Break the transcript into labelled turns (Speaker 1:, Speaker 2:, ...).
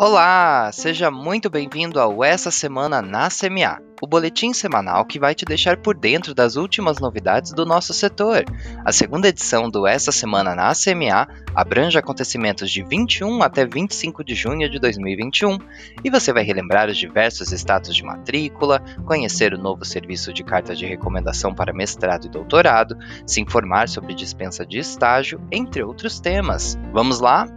Speaker 1: Olá, seja muito bem-vindo ao Essa Semana na CMA, o boletim semanal que vai te deixar por dentro das últimas novidades do nosso setor. A segunda edição do Essa Semana na CMA abrange acontecimentos de 21 até 25 de junho de 2021 e você vai relembrar os diversos status de matrícula, conhecer o novo serviço de carta de recomendação para mestrado e doutorado, se informar sobre dispensa de estágio, entre outros temas. Vamos lá?